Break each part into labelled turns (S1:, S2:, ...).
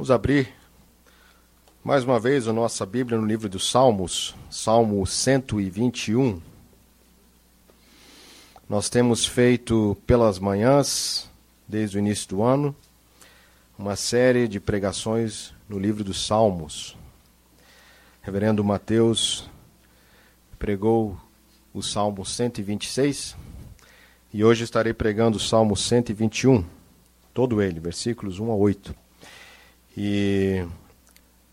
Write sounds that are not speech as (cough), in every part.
S1: Vamos abrir mais uma vez a nossa Bíblia no livro dos Salmos, Salmo 121. Nós temos feito pelas manhãs, desde o início do ano, uma série de pregações no livro dos Salmos. Reverendo Mateus pregou o Salmo 126 e hoje estarei pregando o Salmo 121, todo ele, versículos 1 a 8. E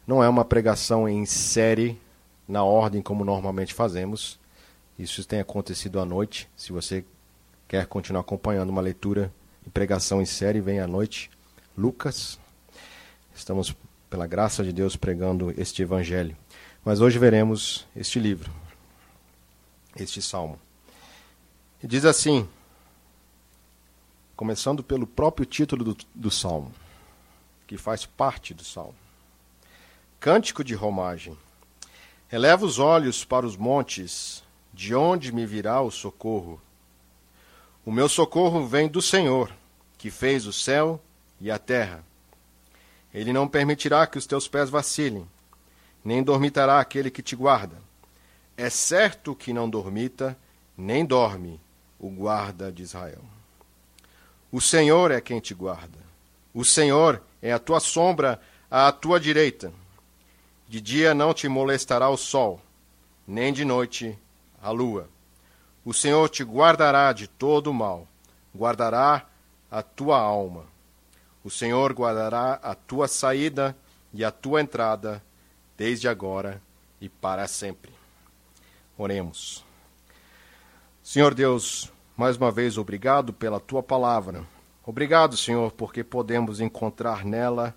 S1: não é uma pregação em série, na ordem como normalmente fazemos. Isso tem acontecido à noite. Se você quer continuar acompanhando uma leitura e pregação em série, vem à noite. Lucas. Estamos, pela graça de Deus, pregando este evangelho. Mas hoje veremos este livro, este salmo. E diz assim, começando pelo próprio título do, do salmo, que faz parte do salmo. Cântico de romagem. Eleva os olhos para os montes, de onde me virá o socorro? O meu socorro vem do Senhor, que fez o céu e a terra. Ele não permitirá que os teus pés vacilem, nem dormitará aquele que te guarda. É certo que não dormita, nem dorme o guarda de Israel. O Senhor é quem te guarda. O Senhor é a tua sombra à tua direita. De dia não te molestará o sol, nem de noite a lua. O Senhor te guardará de todo o mal, guardará a tua alma. O Senhor guardará a tua saída e a tua entrada, desde agora e para sempre. Oremos. Senhor Deus, mais uma vez obrigado pela tua palavra. Obrigado, Senhor, porque podemos encontrar nela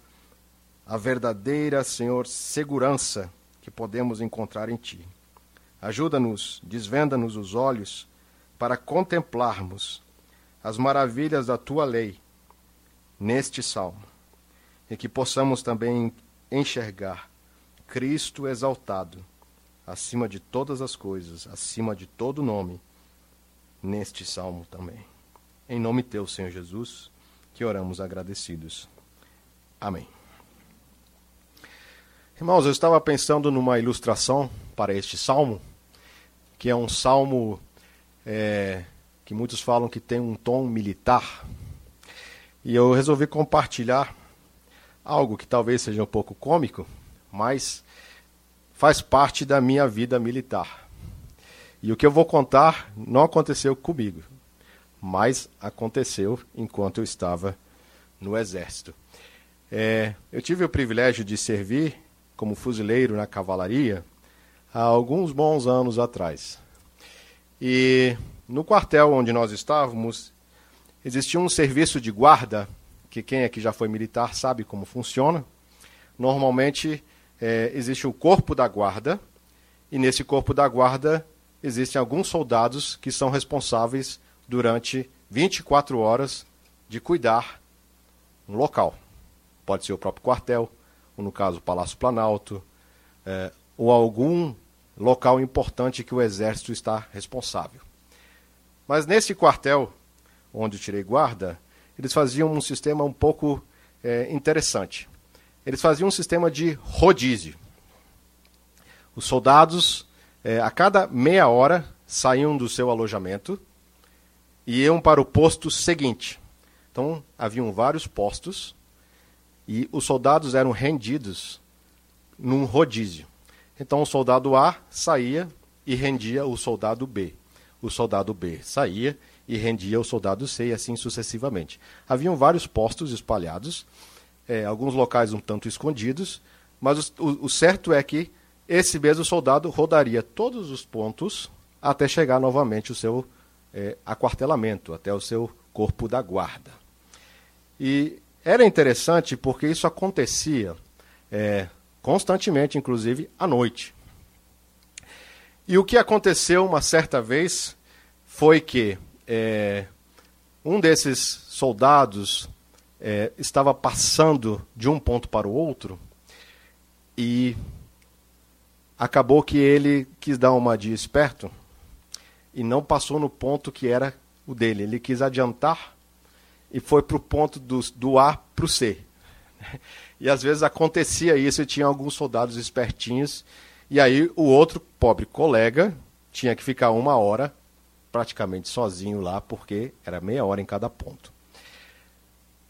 S1: a verdadeira, Senhor, segurança que podemos encontrar em Ti. Ajuda-nos, desvenda-nos os olhos para contemplarmos as maravilhas da Tua lei neste salmo e que possamos também enxergar Cristo exaltado acima de todas as coisas, acima de todo nome, neste salmo também. Em nome teu, Senhor Jesus, que oramos agradecidos. Amém. Irmãos, eu estava pensando numa ilustração para este salmo, que é um salmo é, que muitos falam que tem um tom militar. E eu resolvi compartilhar algo que talvez seja um pouco cômico, mas faz parte da minha vida militar. E o que eu vou contar não aconteceu comigo, mas aconteceu enquanto eu estava no Exército. É, eu tive o privilégio de servir como fuzileiro na cavalaria há alguns bons anos atrás. E no quartel onde nós estávamos, existia um serviço de guarda, que quem aqui já foi militar sabe como funciona. Normalmente é, existe o corpo da guarda, e nesse corpo da guarda existem alguns soldados que são responsáveis durante 24 horas de cuidar um local. Pode ser o próprio quartel, ou no caso Palácio Planalto, é, ou algum local importante que o Exército está responsável. Mas nesse quartel, onde tirei guarda, eles faziam um sistema um pouco é, interessante. Eles faziam um sistema de rodízio. Os soldados, é, a cada meia hora, saíam do seu alojamento e iam para o posto seguinte. Então, haviam vários postos e os soldados eram rendidos num rodízio. Então o soldado A saía e rendia o soldado B. O soldado B saía e rendia o soldado C e assim sucessivamente. Haviam vários postos espalhados, é, alguns locais um tanto escondidos, mas o, o, o certo é que esse mesmo soldado rodaria todos os pontos até chegar novamente o seu é, aquartelamento, até o seu corpo da guarda. E era interessante porque isso acontecia é, constantemente, inclusive à noite. E o que aconteceu uma certa vez foi que é, um desses soldados é, estava passando de um ponto para o outro e acabou que ele quis dar uma de esperto e não passou no ponto que era o dele. Ele quis adiantar e foi para o ponto do, do A para o C. (laughs) E às vezes acontecia isso e tinha alguns soldados espertinhos. E aí o outro pobre colega tinha que ficar uma hora praticamente sozinho lá, porque era meia hora em cada ponto.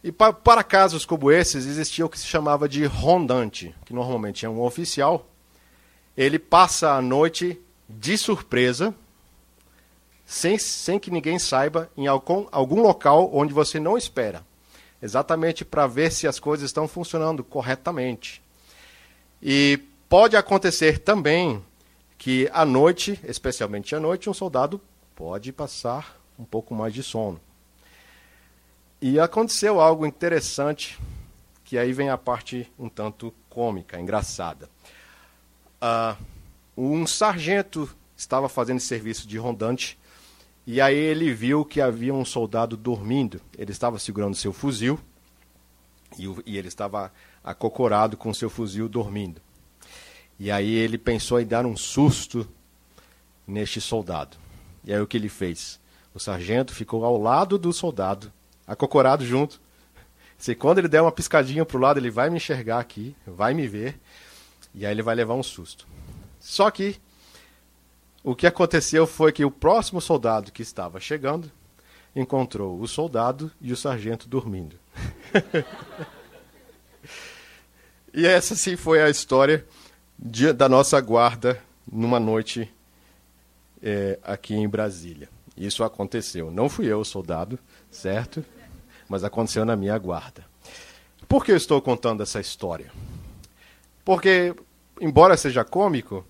S1: E para, para casos como esses, existia o que se chamava de rondante, que normalmente é um oficial. Ele passa a noite de surpresa, sem, sem que ninguém saiba, em algum, algum local onde você não espera. Exatamente para ver se as coisas estão funcionando corretamente. E pode acontecer também que à noite, especialmente à noite, um soldado pode passar um pouco mais de sono. E aconteceu algo interessante, que aí vem a parte um tanto cômica, engraçada. Uh, um sargento estava fazendo serviço de rondante e aí ele viu que havia um soldado dormindo. Ele estava segurando seu fuzil e, o, e ele estava acocorado com seu fuzil dormindo. E aí ele pensou em dar um susto neste soldado. E aí o que ele fez? O sargento ficou ao lado do soldado acocorado junto. Se quando ele der uma piscadinha para o lado, ele vai me enxergar aqui, vai me ver, e aí ele vai levar um susto. Só que o que aconteceu foi que o próximo soldado que estava chegando encontrou o soldado e o sargento dormindo. (laughs) e essa sim foi a história de, da nossa guarda numa noite é, aqui em Brasília. Isso aconteceu. Não fui eu o soldado, certo? mas aconteceu na minha guarda. Por que eu estou contando essa história? Porque, embora seja cômico,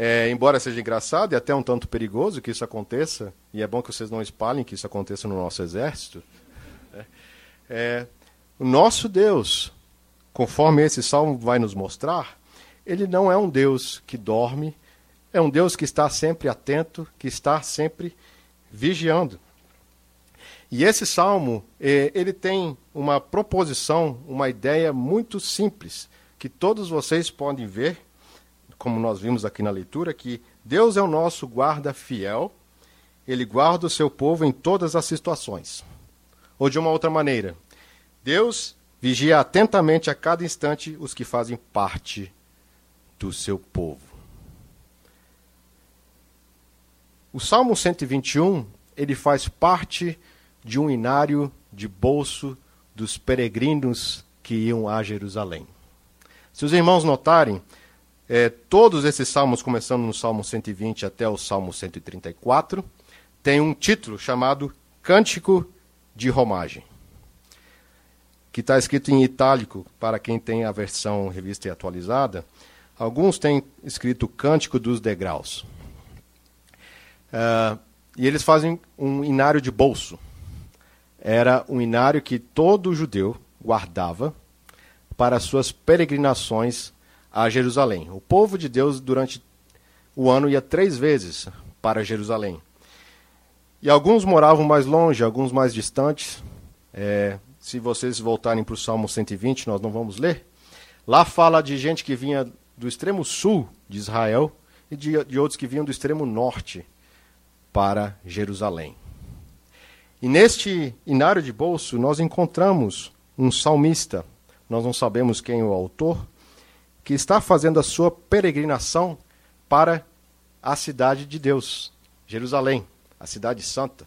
S1: é, embora seja engraçado e até um tanto perigoso que isso aconteça, e é bom que vocês não espalhem que isso aconteça no nosso exército, é, é, o nosso Deus, conforme esse salmo vai nos mostrar, ele não é um Deus que dorme, é um Deus que está sempre atento, que está sempre vigiando. E esse salmo, eh, ele tem uma proposição, uma ideia muito simples, que todos vocês podem ver, como nós vimos aqui na leitura, que Deus é o nosso guarda fiel, ele guarda o seu povo em todas as situações. Ou de uma outra maneira, Deus vigia atentamente a cada instante os que fazem parte do seu povo. O Salmo 121, ele faz parte de um inário de bolso dos peregrinos que iam a Jerusalém. Se os irmãos notarem, é, todos esses salmos, começando no Salmo 120 até o Salmo 134, tem um título chamado Cântico de Romagem, que está escrito em itálico para quem tem a versão revista e atualizada. Alguns têm escrito Cântico dos Degraus. Uh, e eles fazem um inário de bolso era um inário que todo judeu guardava para suas peregrinações a Jerusalém. O povo de Deus, durante o ano, ia três vezes para Jerusalém. E alguns moravam mais longe, alguns mais distantes. É, se vocês voltarem para o Salmo 120, nós não vamos ler. Lá fala de gente que vinha do extremo sul de Israel e de, de outros que vinham do extremo norte para Jerusalém. E neste inário de bolso nós encontramos um salmista, nós não sabemos quem é o autor, que está fazendo a sua peregrinação para a cidade de Deus, Jerusalém, a cidade santa.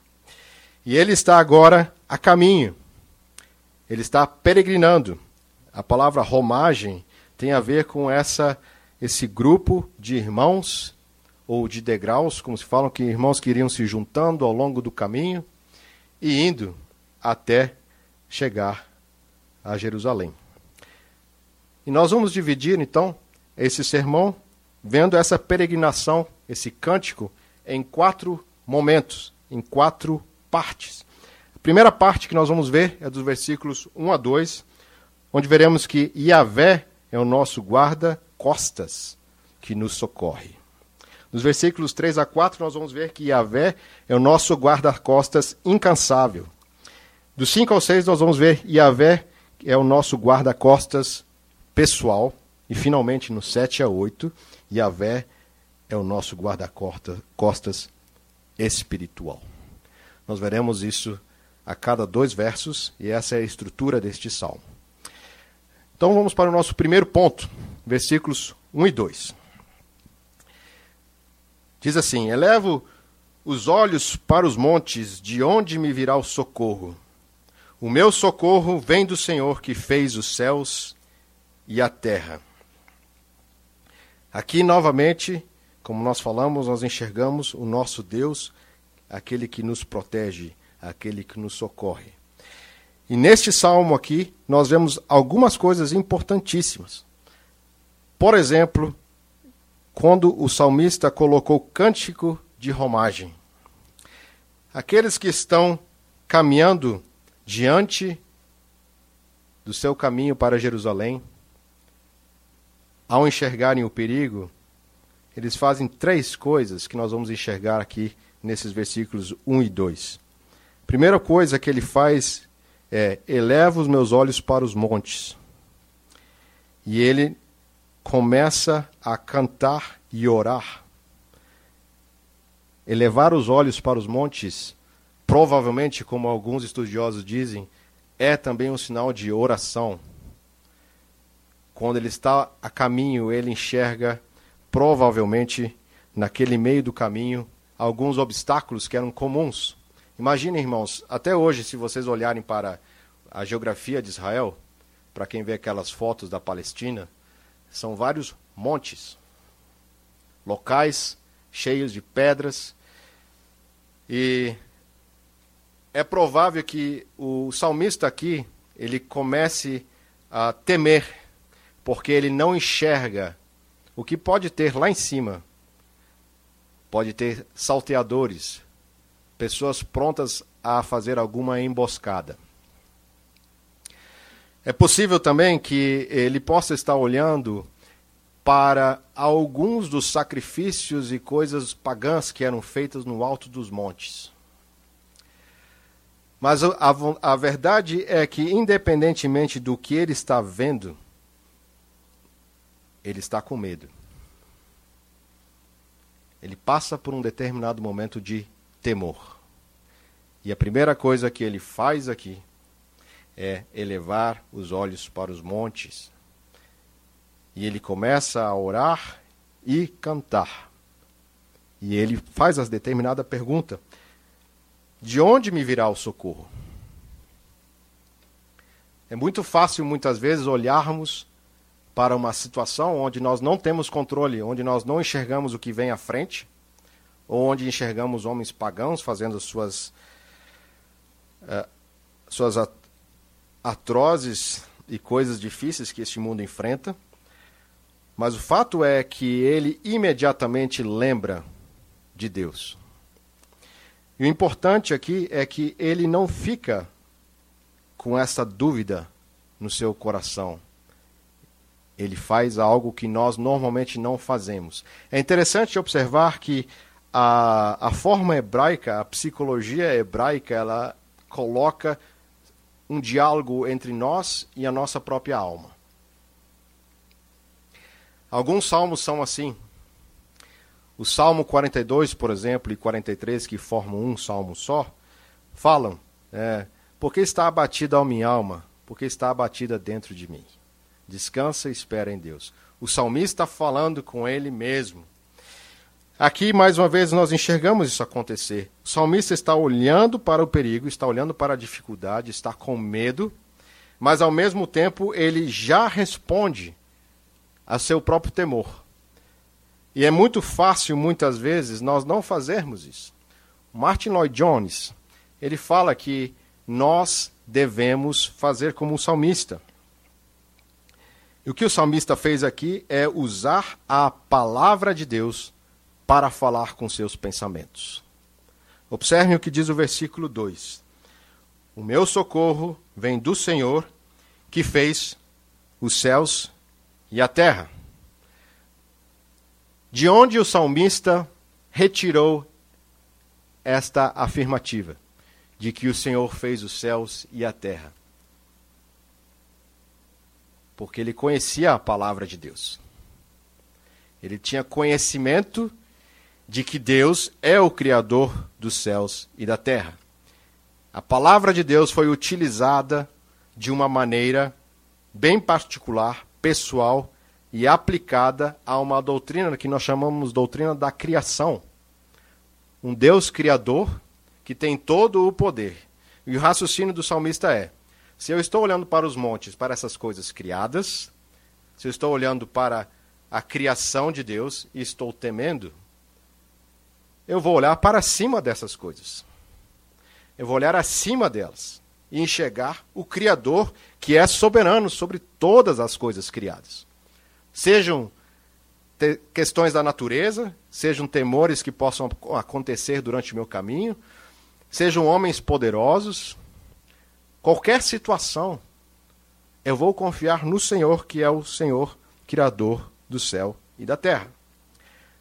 S1: E ele está agora a caminho. Ele está peregrinando. A palavra romagem tem a ver com essa esse grupo de irmãos ou de degraus, como se falam que irmãos que iriam se juntando ao longo do caminho e indo até chegar a Jerusalém. E nós vamos dividir então esse sermão, vendo essa peregrinação, esse cântico, em quatro momentos, em quatro partes. A primeira parte que nós vamos ver é dos versículos 1 a 2, onde veremos que Yahvé é o nosso guarda-costas que nos socorre. Nos versículos 3 a 4, nós vamos ver que Yahvé é o nosso guarda-costas incansável. Do 5 ao 6, nós vamos ver Yahvé é o nosso guarda-costas pessoal. E finalmente, no 7 a 8, Yahvé é o nosso guarda-costas espiritual. Nós veremos isso a cada dois versos, e essa é a estrutura deste salmo. Então vamos para o nosso primeiro ponto, versículos 1 e 2. Diz assim: Elevo os olhos para os montes, de onde me virá o socorro? O meu socorro vem do Senhor que fez os céus e a terra. Aqui, novamente, como nós falamos, nós enxergamos o nosso Deus, aquele que nos protege, aquele que nos socorre. E neste salmo aqui, nós vemos algumas coisas importantíssimas. Por exemplo, quando o salmista colocou cântico de romagem. Aqueles que estão caminhando diante do seu caminho para Jerusalém, ao enxergarem o perigo, eles fazem três coisas que nós vamos enxergar aqui nesses versículos 1 e 2. Primeira coisa que ele faz é: eleva os meus olhos para os montes. E ele começa a cantar e orar. Elevar os olhos para os montes, provavelmente, como alguns estudiosos dizem, é também um sinal de oração. Quando ele está a caminho, ele enxerga, provavelmente, naquele meio do caminho, alguns obstáculos que eram comuns. Imaginem, irmãos, até hoje, se vocês olharem para a geografia de Israel, para quem vê aquelas fotos da Palestina, são vários montes, locais cheios de pedras. E é provável que o salmista aqui ele comece a temer, porque ele não enxerga o que pode ter lá em cima. Pode ter salteadores, pessoas prontas a fazer alguma emboscada. É possível também que ele possa estar olhando para alguns dos sacrifícios e coisas pagãs que eram feitas no alto dos montes. Mas a, a, verdade é que, independentemente do que ele está vendo, ele está com medo. Ele passa por um determinado momento de temor. E a primeira coisa que ele faz aqui é elevar os olhos para os montes. E ele começa a orar e cantar. E ele faz a determinada pergunta: De onde me virá o socorro? É muito fácil, muitas vezes, olharmos para uma situação onde nós não temos controle, onde nós não enxergamos o que vem à frente, ou onde enxergamos homens pagãos fazendo suas, uh, suas atrozes e coisas difíceis que este mundo enfrenta, mas o fato é que ele imediatamente lembra de Deus. E o importante aqui é que ele não fica com essa dúvida no seu coração. Ele faz algo que nós normalmente não fazemos. É interessante observar que a, a forma hebraica, a psicologia hebraica, ela coloca um diálogo entre nós e a nossa própria alma. Alguns salmos são assim. O Salmo 42, por exemplo, e 43, que formam um salmo só, falam: é, Porque está abatida a minha alma, porque está abatida dentro de mim. Descansa e espera em Deus. O salmista falando com ele mesmo. Aqui, mais uma vez, nós enxergamos isso acontecer. O salmista está olhando para o perigo, está olhando para a dificuldade, está com medo, mas ao mesmo tempo ele já responde a seu próprio temor. E é muito fácil, muitas vezes, nós não fazermos isso. Martin Lloyd Jones, ele fala que nós devemos fazer como o salmista. O que o salmista fez aqui é usar a palavra de Deus para falar com seus pensamentos. Observem o que diz o versículo 2: O meu socorro vem do Senhor, que fez os céus e a terra. De onde o salmista retirou esta afirmativa de que o Senhor fez os céus e a terra? Porque ele conhecia a palavra de Deus. Ele tinha conhecimento de que Deus é o Criador dos céus e da terra. A palavra de Deus foi utilizada de uma maneira bem particular, pessoal e aplicada a uma doutrina que nós chamamos doutrina da criação. Um Deus criador que tem todo o poder. E o raciocínio do salmista é: se eu estou olhando para os montes, para essas coisas criadas, se eu estou olhando para a criação de Deus e estou temendo, eu vou olhar para cima dessas coisas. Eu vou olhar acima delas e enxergar o Criador que é soberano sobre todas as coisas criadas. Sejam questões da natureza, sejam temores que possam acontecer durante o meu caminho, sejam homens poderosos, qualquer situação, eu vou confiar no Senhor, que é o Senhor Criador do céu e da terra.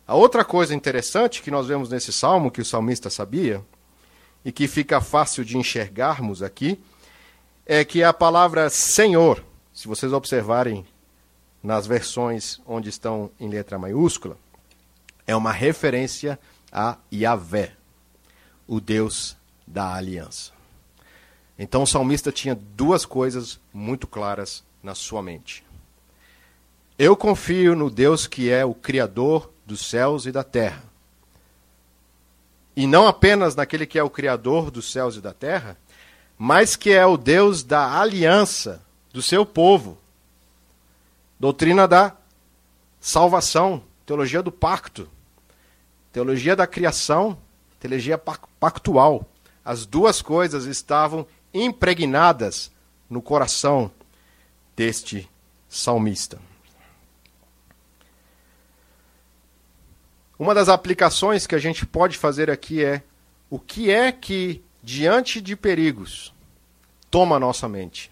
S1: A outra coisa interessante que nós vemos nesse salmo, que o salmista sabia, e que fica fácil de enxergarmos aqui, é que a palavra Senhor, se vocês observarem nas versões onde estão em letra maiúscula, é uma referência a Yahvé, o Deus da aliança. Então o salmista tinha duas coisas muito claras na sua mente. Eu confio no Deus que é o Criador dos céus e da terra. E não apenas naquele que é o Criador dos céus e da terra, mas que é o Deus da aliança do seu povo. Doutrina da salvação, teologia do pacto, teologia da criação, teologia pactual. As duas coisas estavam impregnadas no coração deste salmista. Uma das aplicações que a gente pode fazer aqui é o que é que, diante de perigos, toma a nossa mente?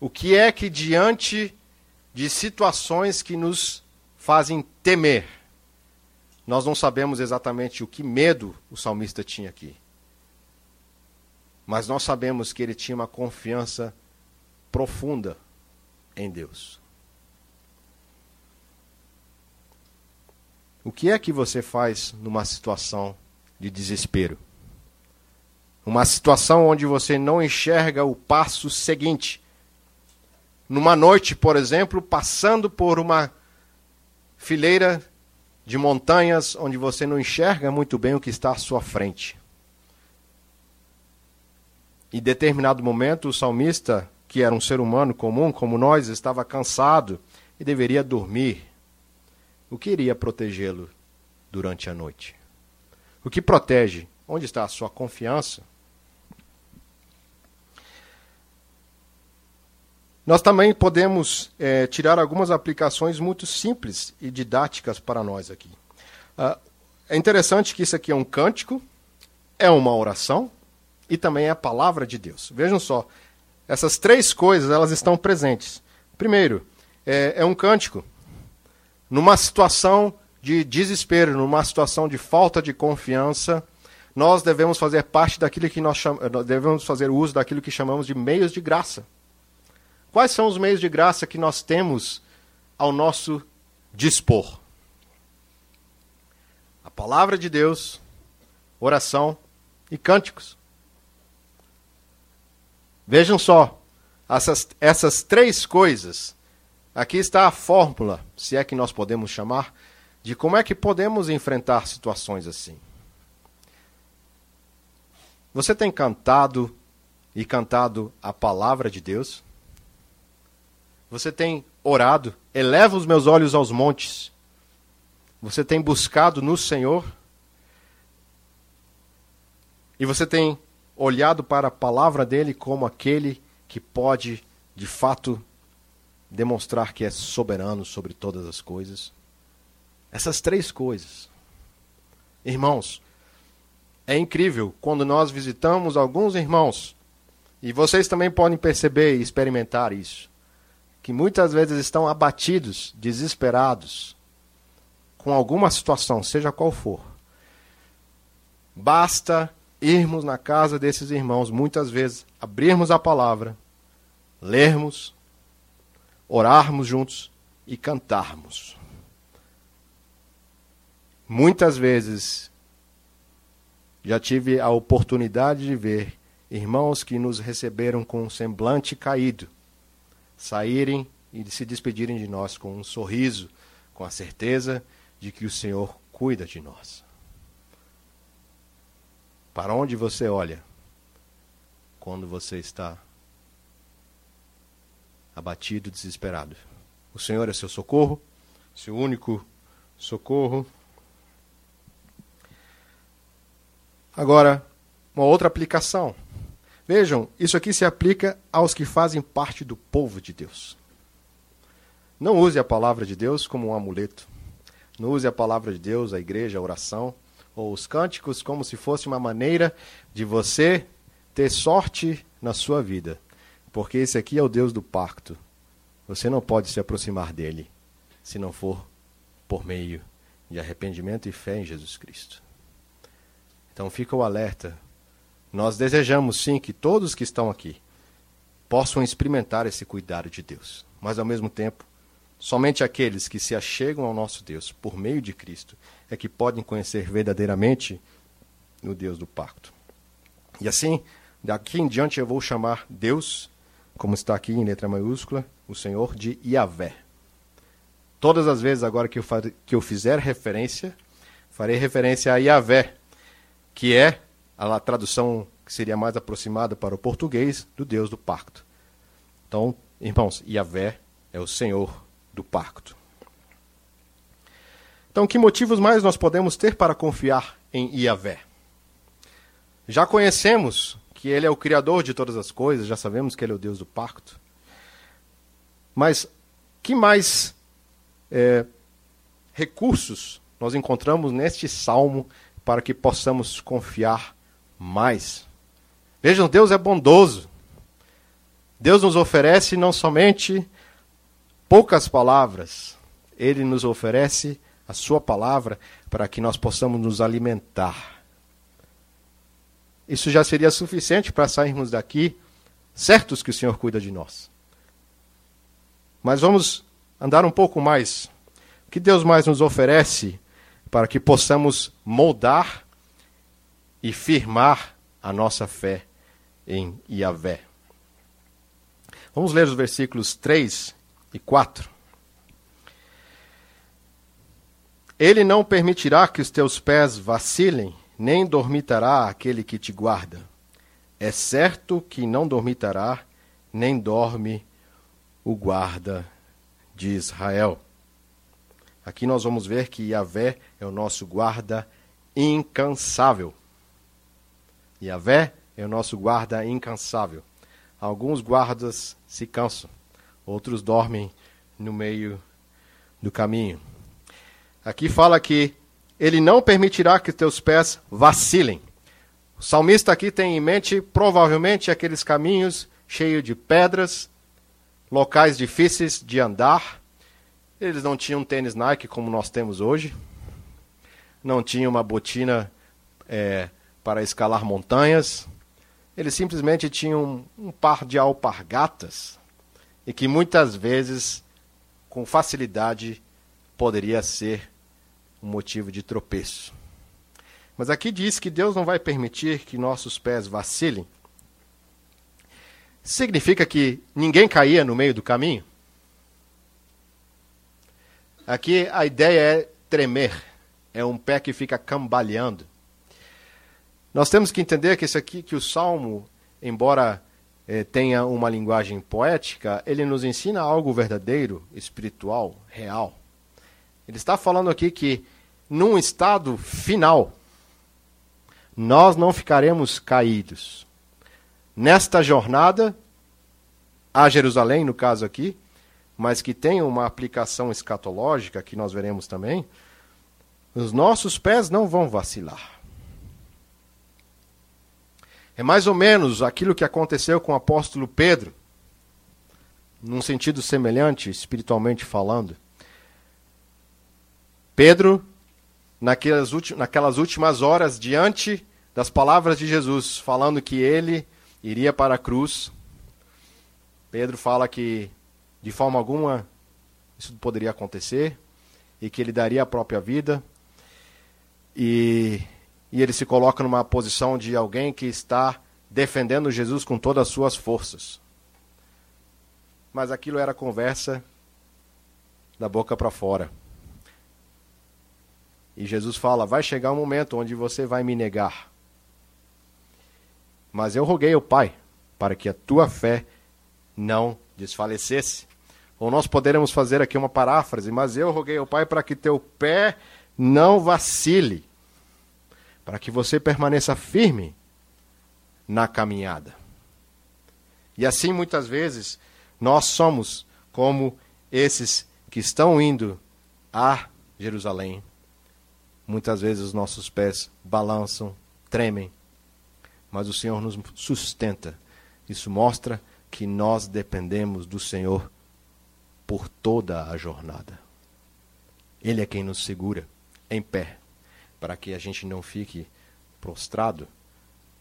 S1: O que é que, diante de situações que nos fazem temer, nós não sabemos exatamente o que medo o salmista tinha aqui. Mas nós sabemos que ele tinha uma confiança profunda em Deus. O que é que você faz numa situação de desespero? Uma situação onde você não enxerga o passo seguinte. Numa noite, por exemplo, passando por uma fileira de montanhas onde você não enxerga muito bem o que está à sua frente. Em determinado momento, o salmista, que era um ser humano comum como nós, estava cansado e deveria dormir o que iria protegê-lo durante a noite? O que protege? Onde está a sua confiança? Nós também podemos é, tirar algumas aplicações muito simples e didáticas para nós aqui. Uh, é interessante que isso aqui é um cântico, é uma oração e também é a palavra de Deus. Vejam só, essas três coisas elas estão presentes. Primeiro, é, é um cântico numa situação de desespero, numa situação de falta de confiança, nós devemos fazer parte daquilo que nós chamamos, devemos fazer uso daquilo que chamamos de meios de graça. Quais são os meios de graça que nós temos ao nosso dispor? A palavra de Deus, oração e cânticos. Vejam só, essas, essas três coisas Aqui está a fórmula, se é que nós podemos chamar, de como é que podemos enfrentar situações assim. Você tem cantado e cantado a palavra de Deus? Você tem orado? Eleva os meus olhos aos montes. Você tem buscado no Senhor? E você tem olhado para a palavra dele como aquele que pode, de fato, demonstrar que é soberano sobre todas as coisas. Essas três coisas. Irmãos, é incrível quando nós visitamos alguns irmãos, e vocês também podem perceber e experimentar isso, que muitas vezes estão abatidos, desesperados, com alguma situação, seja qual for. Basta irmos na casa desses irmãos, muitas vezes, abrirmos a palavra, lermos, orarmos juntos e cantarmos. Muitas vezes já tive a oportunidade de ver irmãos que nos receberam com um semblante caído, saírem e se despedirem de nós com um sorriso, com a certeza de que o Senhor cuida de nós. Para onde você olha quando você está abatido, desesperado? O Senhor é seu socorro, seu único socorro. Agora, uma outra aplicação. Vejam, isso aqui se aplica aos que fazem parte do povo de Deus. Não use a palavra de Deus como um amuleto. Não use a palavra de Deus, a igreja, a oração ou os cânticos como se fosse uma maneira de você ter sorte na sua vida. Porque esse aqui é o Deus do pacto. Você não pode se aproximar dele se não for por meio de arrependimento e fé em Jesus Cristo. Então fica o alerta. Nós desejamos sim que todos que estão aqui possam experimentar esse cuidado de Deus, mas ao mesmo tempo, somente aqueles que se achegam ao nosso Deus por meio de Cristo é que podem conhecer verdadeiramente o Deus do pacto. E assim, daqui em diante eu vou chamar Deus, como está aqui em letra maiúscula, o Senhor de Yahvé. Todas as vezes agora que eu, que eu fizer referência, farei referência a Yahvé, que é a tradução que seria mais aproximada para o português do Deus do pacto. Então, irmãos, Yahvé é o Senhor do pacto. Então, que motivos mais nós podemos ter para confiar em Yahvé? Já conhecemos que ele é o criador de todas as coisas, já sabemos que ele é o Deus do pacto. Mas que mais é, recursos nós encontramos neste salmo para que possamos confiar mais. Vejam, Deus é bondoso. Deus nos oferece não somente poucas palavras, Ele nos oferece a Sua palavra para que nós possamos nos alimentar. Isso já seria suficiente para sairmos daqui certos que o Senhor cuida de nós. Mas vamos andar um pouco mais. O que Deus mais nos oferece para que possamos moldar e firmar a nossa fé em Yahvé. Vamos ler os versículos 3 e 4. Ele não permitirá que os teus pés vacilem, nem dormitará aquele que te guarda. É certo que não dormitará, nem dorme o guarda de Israel. Aqui nós vamos ver que Yahvé é o nosso guarda incansável. Yahvé é o nosso guarda incansável. Alguns guardas se cansam, outros dormem no meio do caminho. Aqui fala que ele não permitirá que teus pés vacilem. O salmista aqui tem em mente provavelmente aqueles caminhos cheios de pedras, locais difíceis de andar, eles não tinham tênis Nike como nós temos hoje, não tinham uma botina é, para escalar montanhas, eles simplesmente tinham um par de alpargatas e que muitas vezes, com facilidade, poderia ser um motivo de tropeço. Mas aqui diz que Deus não vai permitir que nossos pés vacilem. Significa que ninguém caía no meio do caminho? Aqui a ideia é tremer, é um pé que fica cambaleando. Nós temos que entender que isso aqui, que o salmo, embora eh, tenha uma linguagem poética, ele nos ensina algo verdadeiro, espiritual, real. Ele está falando aqui que num estado final, nós não ficaremos caídos. Nesta jornada a Jerusalém, no caso aqui, mas que tem uma aplicação escatológica, que nós veremos também, os nossos pés não vão vacilar. É mais ou menos aquilo que aconteceu com o apóstolo Pedro, num sentido semelhante, espiritualmente falando. Pedro, naquelas, naquelas últimas horas, diante das palavras de Jesus, falando que ele iria para a cruz, Pedro fala que de forma alguma isso poderia acontecer e que ele daria a própria vida. E, e ele se coloca numa posição de alguém que está defendendo Jesus com todas as suas forças. mas aquilo era conversa da boca para fora. E Jesus fala: vai chegar um momento onde você vai me negar. Mas eu roguei ao Pai para que a tua fé não desfalecesse. Ou nós poderemos fazer aqui uma paráfrase, mas eu roguei ao Pai para que teu pé não vacile, para que você permaneça firme na caminhada. E assim, muitas vezes, nós somos como esses que estão indo a Jerusalém. Muitas vezes os nossos pés balançam, tremem, mas o Senhor nos sustenta. Isso mostra que nós dependemos do Senhor por toda a jornada. Ele é quem nos segura em pé, para que a gente não fique prostrado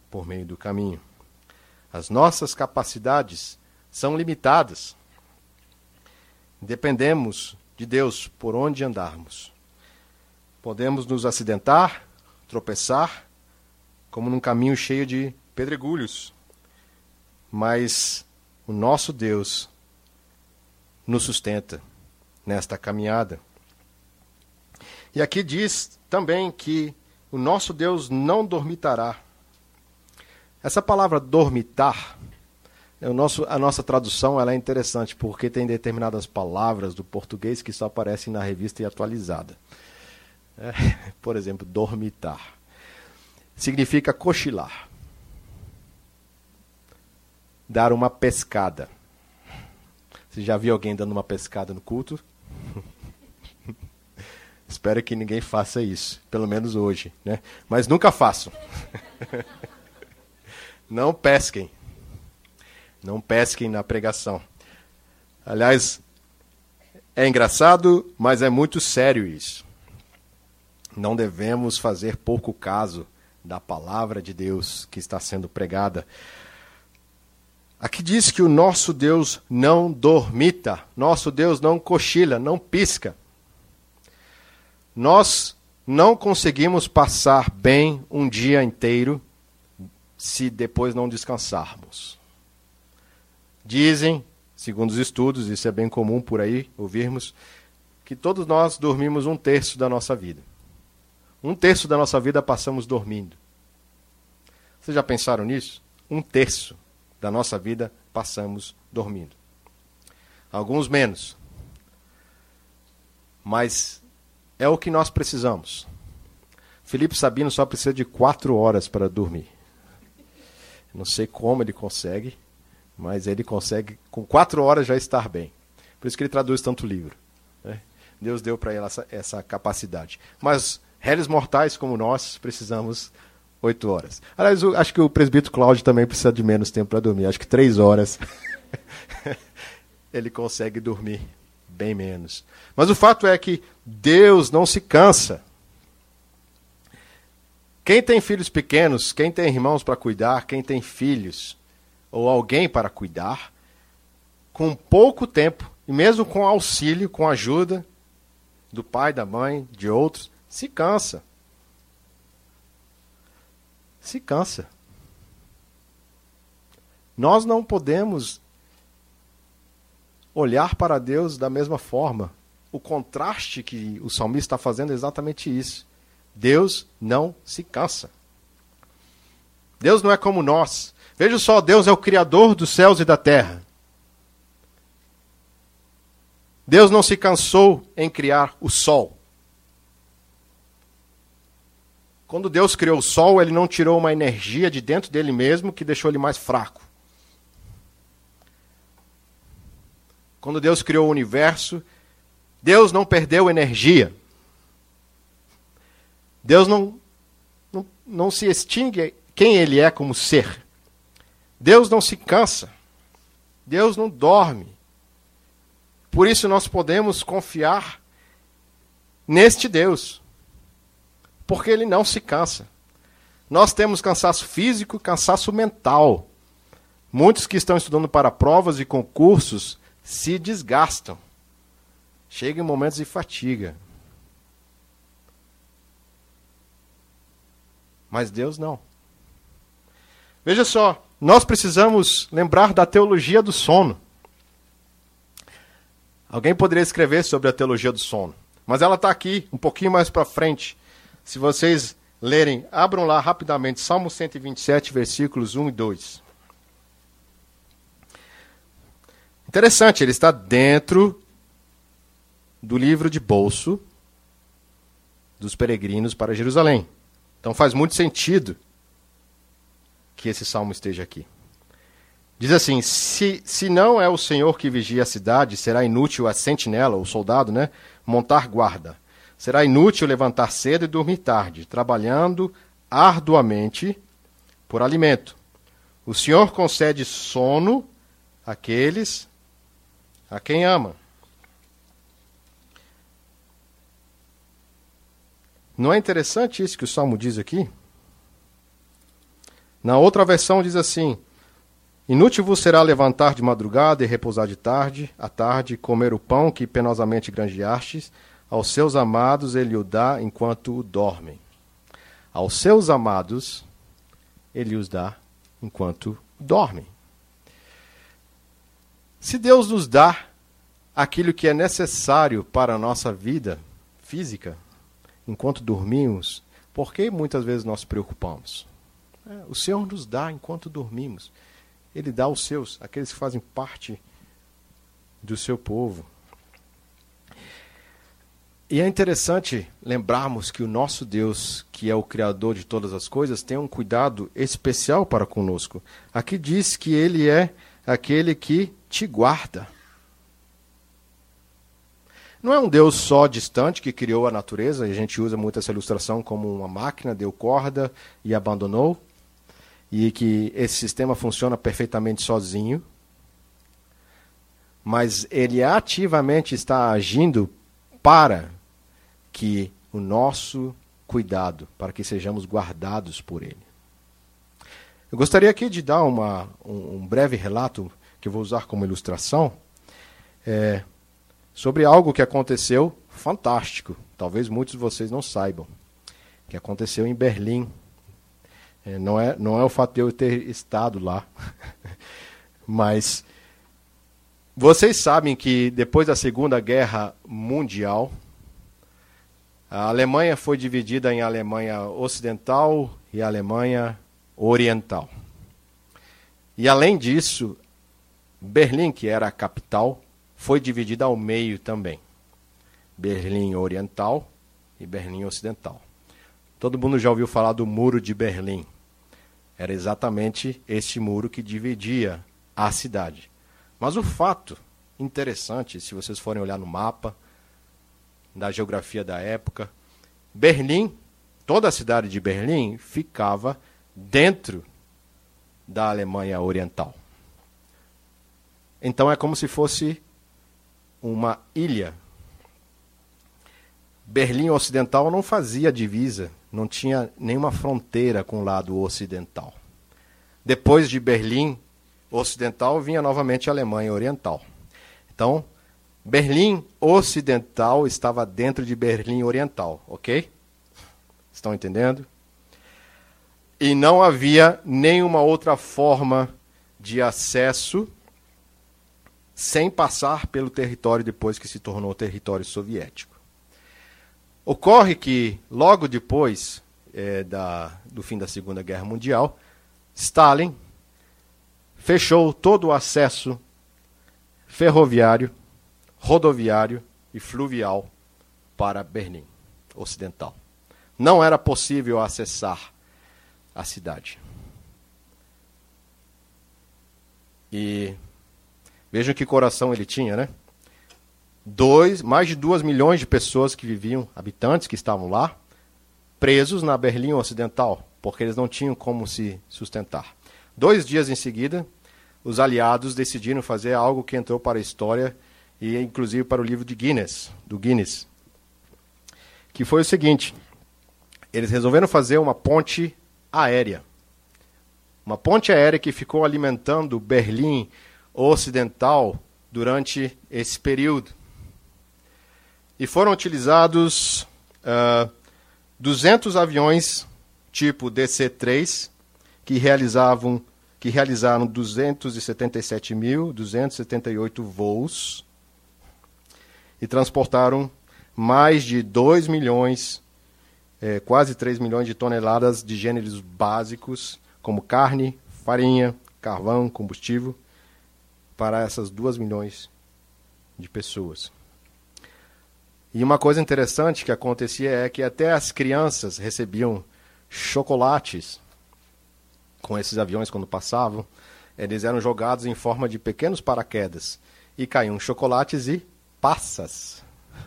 S1: por meio do caminho. As nossas capacidades são limitadas. Dependemos de Deus por onde andarmos. Podemos nos acidentar, tropeçar, como num caminho cheio de pedregulhos. Mas o nosso Deus nos sustenta nesta caminhada. E aqui diz também que o nosso Deus não dormitará. Essa palavra dormitar, o nosso, a nossa tradução ela é interessante porque tem determinadas palavras do português que só aparecem na revista e atualizada. É, (laughs) por exemplo, dormitar. Significa cochilar. Dar uma pescada. Você já viu alguém dando uma pescada no culto? Espero que ninguém faça isso, pelo menos hoje, né? Mas nunca façam. (laughs) Não pesquem. Não pesquem na pregação. Aliás, é engraçado, mas é muito sério isso. Não devemos fazer pouco caso da palavra de Deus que está sendo pregada. Aqui diz que o nosso Deus não dormita, nosso Deus não cochila, não pisca. Nós não conseguimos passar bem um dia inteiro se depois não descansarmos. Dizem, segundo os estudos, isso é bem comum por aí ouvirmos, que todos nós dormimos um terço da nossa vida. Um terço da nossa vida passamos dormindo. Vocês já pensaram nisso? Um terço da nossa vida passamos dormindo. Alguns menos. Mas é o que nós precisamos. Felipe Sabino só precisa de quatro horas para dormir. Não sei como ele consegue, mas ele consegue, com quatro horas, já estar bem. Por isso que ele traduz tanto livro. Né? Deus deu para ele essa, essa capacidade. Mas réis mortais como nós precisamos oito horas. Aliás, eu acho que o presbítero Cláudio também precisa de menos tempo para dormir. Acho que três horas (laughs) ele consegue dormir bem menos. Mas o fato é que Deus não se cansa. Quem tem filhos pequenos, quem tem irmãos para cuidar, quem tem filhos ou alguém para cuidar, com pouco tempo, e mesmo com auxílio, com ajuda do pai, da mãe, de outros, se cansa. Se cansa. Nós não podemos olhar para Deus da mesma forma. O contraste que o salmista está fazendo é exatamente isso. Deus não se cansa. Deus não é como nós. Veja só, Deus é o Criador dos céus e da terra. Deus não se cansou em criar o sol. Quando Deus criou o sol, ele não tirou uma energia de dentro dele mesmo que deixou ele mais fraco. Quando Deus criou o universo, Deus não perdeu energia. Deus não, não, não se extingue quem Ele é como ser. Deus não se cansa. Deus não dorme. Por isso nós podemos confiar neste Deus. Porque Ele não se cansa. Nós temos cansaço físico e cansaço mental. Muitos que estão estudando para provas e concursos se desgastam. Chegam momentos de fatiga. Mas Deus não. Veja só, nós precisamos lembrar da teologia do sono. Alguém poderia escrever sobre a teologia do sono, mas ela está aqui, um pouquinho mais para frente. Se vocês lerem, abram lá rapidamente, Salmo 127, versículos 1 e 2. Interessante, ele está dentro do livro de bolso dos peregrinos para Jerusalém. Então faz muito sentido que esse salmo esteja aqui. Diz assim: se, se não é o Senhor que vigia a cidade, será inútil a sentinela, o soldado, né, montar guarda. Será inútil levantar cedo e dormir tarde, trabalhando arduamente por alimento. O Senhor concede sono àqueles a quem ama. Não é interessante isso que o Salmo diz aqui? Na outra versão diz assim: Inútil vos será levantar de madrugada e repousar de tarde, à tarde, comer o pão que penosamente granjeastes, aos seus amados ele o dá enquanto dormem. Aos seus amados ele os dá enquanto dormem. Se Deus nos dá aquilo que é necessário para a nossa vida física, enquanto dormimos, por que muitas vezes nós preocupamos? É, o Senhor nos dá enquanto dormimos. Ele dá aos seus, aqueles que fazem parte do seu povo. E é interessante lembrarmos que o nosso Deus, que é o Criador de todas as coisas, tem um cuidado especial para conosco. Aqui diz que Ele é aquele que te guarda. Não é um Deus só distante que criou a natureza, e a gente usa muito essa ilustração como uma máquina, deu corda e abandonou, e que esse sistema funciona perfeitamente sozinho, mas ele ativamente está agindo para que o nosso cuidado, para que sejamos guardados por ele. Eu gostaria aqui de dar uma, um, um breve relato que eu vou usar como ilustração. É, sobre algo que aconteceu fantástico. Talvez muitos de vocês não saibam. Que aconteceu em Berlim. É, não, é, não é o fato de eu ter estado lá. (laughs) Mas vocês sabem que depois da Segunda Guerra Mundial, a Alemanha foi dividida em Alemanha Ocidental e Alemanha Oriental. E além disso, Berlim, que era a capital, foi dividida ao meio também. Berlim Oriental e Berlim Ocidental. Todo mundo já ouviu falar do Muro de Berlim. Era exatamente este muro que dividia a cidade. Mas o fato interessante, se vocês forem olhar no mapa da geografia da época, Berlim, toda a cidade de Berlim ficava dentro da Alemanha Oriental. Então é como se fosse uma ilha. Berlim Ocidental não fazia divisa, não tinha nenhuma fronteira com o lado ocidental. Depois de Berlim Ocidental vinha novamente a Alemanha Oriental. Então, Berlim Ocidental estava dentro de Berlim Oriental, ok? Estão entendendo? E não havia nenhuma outra forma de acesso sem passar pelo território depois que se tornou território soviético. Ocorre que, logo depois é, da, do fim da Segunda Guerra Mundial, Stalin fechou todo o acesso ferroviário, rodoviário e fluvial para Berlim Ocidental. Não era possível acessar a cidade. E Vejam que coração ele tinha, né? Dois, mais de duas milhões de pessoas que viviam, habitantes que estavam lá, presos na Berlim Ocidental, porque eles não tinham como se sustentar. Dois dias em seguida, os aliados decidiram fazer algo que entrou para a história e inclusive para o livro de Guinness, do Guinness, que foi o seguinte: eles resolveram fazer uma ponte aérea, uma ponte aérea que ficou alimentando Berlim ocidental durante esse período. E foram utilizados uh, ah, 200 aviões tipo DC-3 que realizavam que realizaram 277.278 voos e transportaram mais de 2 milhões, é, quase 3 milhões de toneladas de gêneros básicos, como carne, farinha, carvão, combustível, para essas 2 milhões de pessoas. E uma coisa interessante que acontecia é que até as crianças recebiam chocolates com esses aviões quando passavam. Eles eram jogados em forma de pequenos paraquedas e caíam chocolates e passas.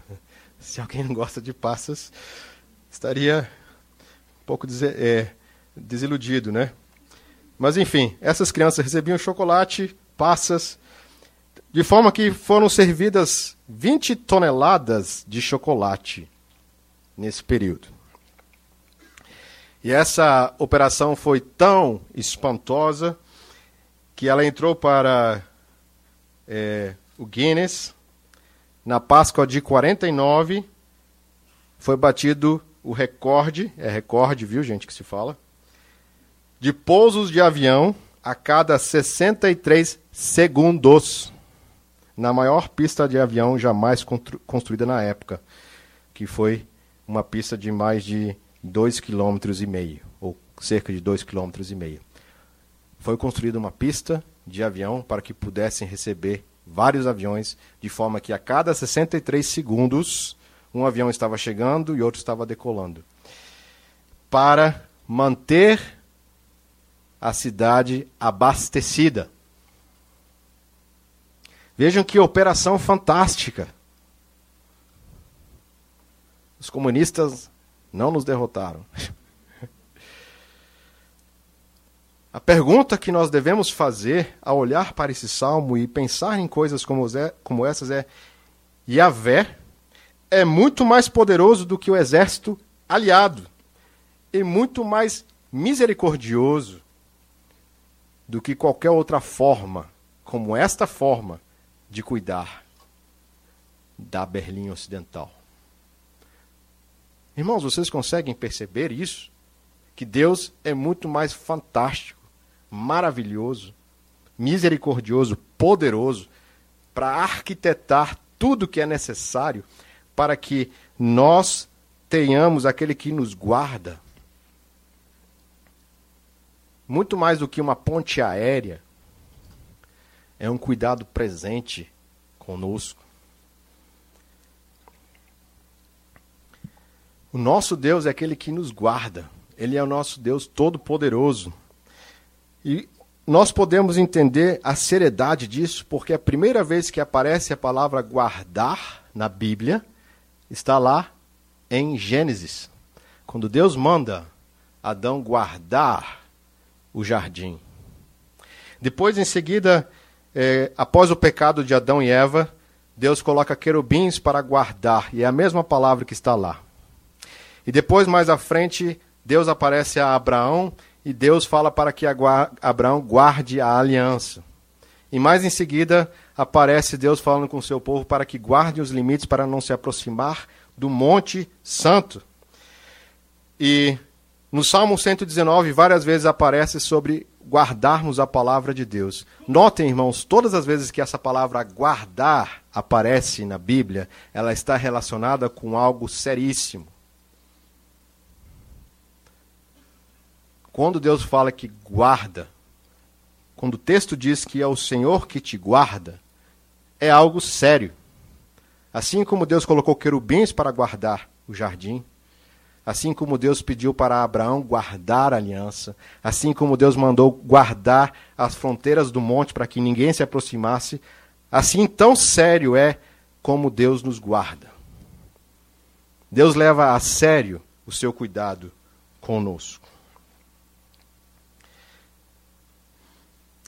S1: (laughs) Se alguém não gosta de passas, estaria um pouco é, desiludido, né? Mas enfim, essas crianças recebiam chocolate, passas, de forma que foram servidas 20 toneladas de chocolate nesse período. E essa operação foi tão espantosa que ela entrou para é, o Guinness. Na Páscoa de 49, foi batido o recorde, é recorde, viu, gente, que se fala, de pousos de avião a cada 63 segundos na maior pista de avião jamais construída na época, que foi uma pista de mais de 2,5 km, ou cerca de 2,5 km. Foi construída uma pista de avião para que pudessem receber vários aviões, de forma que a cada 63 segundos um avião estava chegando e outro estava decolando. Para manter a cidade abastecida. Vejam que operação fantástica. Os comunistas não nos derrotaram. (laughs) A pergunta que nós devemos fazer ao olhar para esse salmo e pensar em coisas como, essas é: Yahvé é muito mais poderoso do que o exército aliado e muito mais misericordioso do que qualquer outra forma, como esta forma de cuidar da Berlim Ocidental. Irmãos, vocês conseguem perceber isso? Que Deus é muito mais fantástico, maravilhoso, misericordioso, poderoso para arquitetar tudo que é necessário para que nós tenhamos aquele que nos guarda. Muito mais do que uma ponte aérea, é um cuidado presente conosco. O nosso Deus é aquele que nos guarda. Ele é o nosso Deus todo-poderoso. E nós podemos entender a seriedade disso, porque a primeira vez que aparece a palavra guardar na Bíblia está lá em Gênesis, quando Deus manda Adão guardar o jardim. Depois, em seguida, é, após o pecado de Adão e Eva, Deus coloca querubins para guardar, e é a mesma palavra que está lá. E depois, mais à frente, Deus aparece a Abraão e Deus fala para que Abraão guarde a aliança. E mais em seguida, aparece Deus falando com o seu povo para que guarde os limites para não se aproximar do Monte Santo. E no Salmo 119, várias vezes aparece sobre guardarmos a palavra de Deus. Notem, irmãos, todas as vezes que essa palavra guardar aparece na Bíblia, ela está relacionada com algo seríssimo. Quando Deus fala que guarda, quando o texto diz que é o Senhor que te guarda, é algo sério. Assim como Deus colocou querubins para guardar o jardim, Assim como Deus pediu para Abraão guardar a aliança, assim como Deus mandou guardar as fronteiras do monte para que ninguém se aproximasse, assim tão sério é como Deus nos guarda. Deus leva a sério o seu cuidado conosco.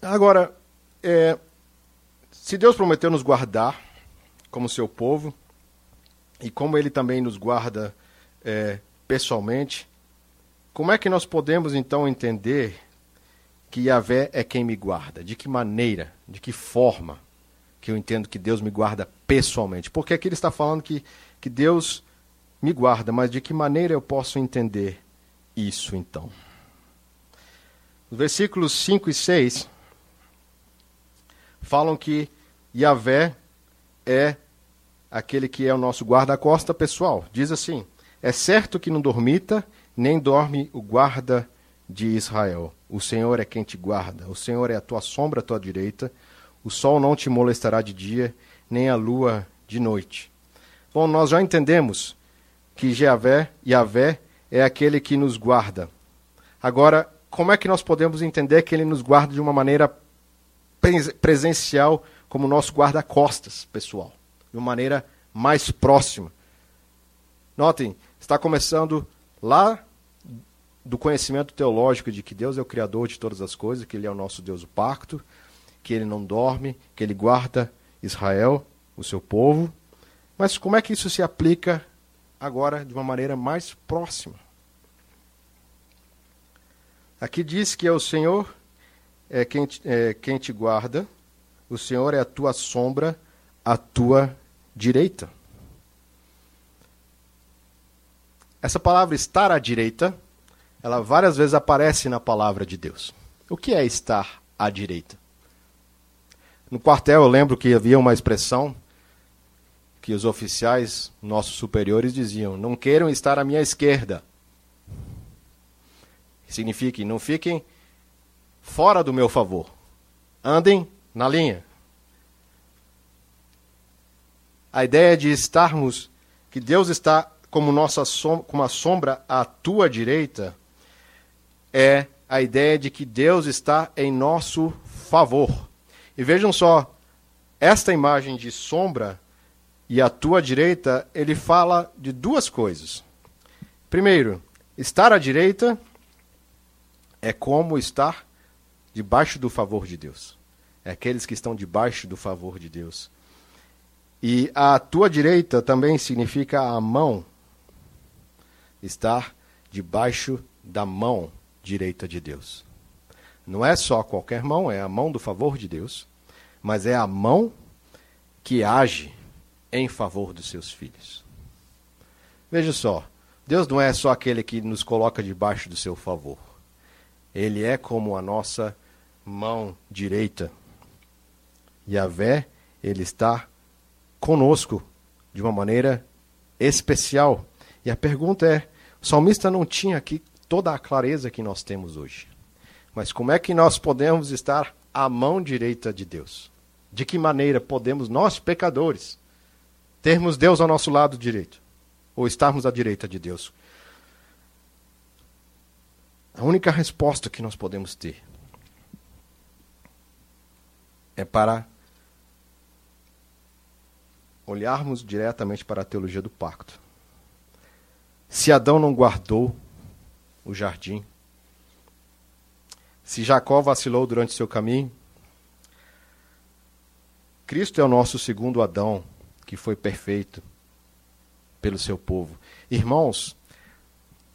S1: Agora, é, se Deus prometeu nos guardar como seu povo, e como Ele também nos guarda é, pessoalmente, como é que nós podemos então entender que Yahvé é quem me guarda? De que maneira, de que forma que eu entendo que Deus me guarda pessoalmente? Porque aqui ele está falando que, que Deus me guarda, mas de que maneira eu posso entender isso então? Os versículos 5 e 6 falam que Yahvé é aquele que é o nosso guarda-costa pessoal. Diz assim: É certo que não dormita, nem dorme o guarda de Israel. O Senhor é quem te guarda, o Senhor é a tua sombra à tua direita. O sol não te molestará de dia, nem a lua de noite. Bom, nós já entendemos que Javé, Yahvé, é aquele que nos guarda. Agora, como é que nós podemos entender que ele nos guarda de uma maneira presencial, como nosso guarda-costas pessoal? De uma maneira mais próxima. Notem, está começando lá do conhecimento teológico de que Deus é o Criador de todas as coisas, que Ele é o nosso Deus do pacto, que Ele não dorme, que Ele guarda Israel, o seu povo. Mas como é que isso se aplica agora de uma maneira mais próxima? Aqui diz que é o Senhor é quem, é quem te guarda, o Senhor é a tua sombra, a tua direita. Essa palavra estar à direita ela várias vezes aparece na palavra de Deus. O que é estar à direita? No quartel eu lembro que havia uma expressão que os oficiais, nossos superiores, diziam: não queiram estar à minha esquerda. Significa, não fiquem fora do meu favor. Andem na linha. A ideia de estarmos, que Deus está como nossa som, como a sombra à tua direita, é a ideia de que Deus está em nosso favor. E vejam só, esta imagem de sombra e a tua direita, ele fala de duas coisas. Primeiro, estar à direita é como estar debaixo do favor de Deus. É aqueles que estão debaixo do favor de Deus. E a tua direita também significa a mão. Estar debaixo da mão direita de Deus. Não é só qualquer mão, é a mão do favor de Deus, mas é a mão que age em favor dos seus filhos. Veja só, Deus não é só aquele que nos coloca debaixo do seu favor. Ele é como a nossa mão direita. Yahvé, ele está conosco de uma maneira especial. E a pergunta é: o salmista não tinha aqui toda a clareza que nós temos hoje. Mas como é que nós podemos estar à mão direita de Deus? De que maneira podemos, nós pecadores, termos Deus ao nosso lado direito? Ou estarmos à direita de Deus? A única resposta que nós podemos ter é para olharmos diretamente para a teologia do pacto. Se Adão não guardou o jardim. Se Jacó vacilou durante seu caminho, Cristo é o nosso segundo Adão, que foi perfeito pelo seu povo. Irmãos,